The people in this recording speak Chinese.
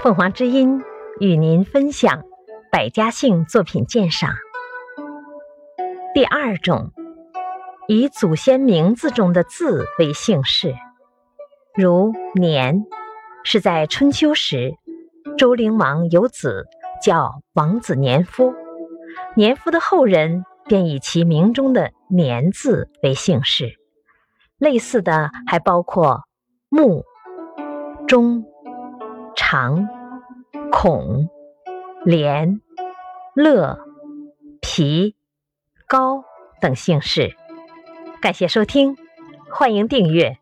凤凰之音与您分享百家姓作品鉴赏。第二种，以祖先名字中的字为姓氏，如年，是在春秋时，周灵王有子叫王子年夫，年夫的后人便以其名中的年字为姓氏。类似的还包括穆、钟。常、孔、连、乐、皮、高等姓氏。感谢收听，欢迎订阅。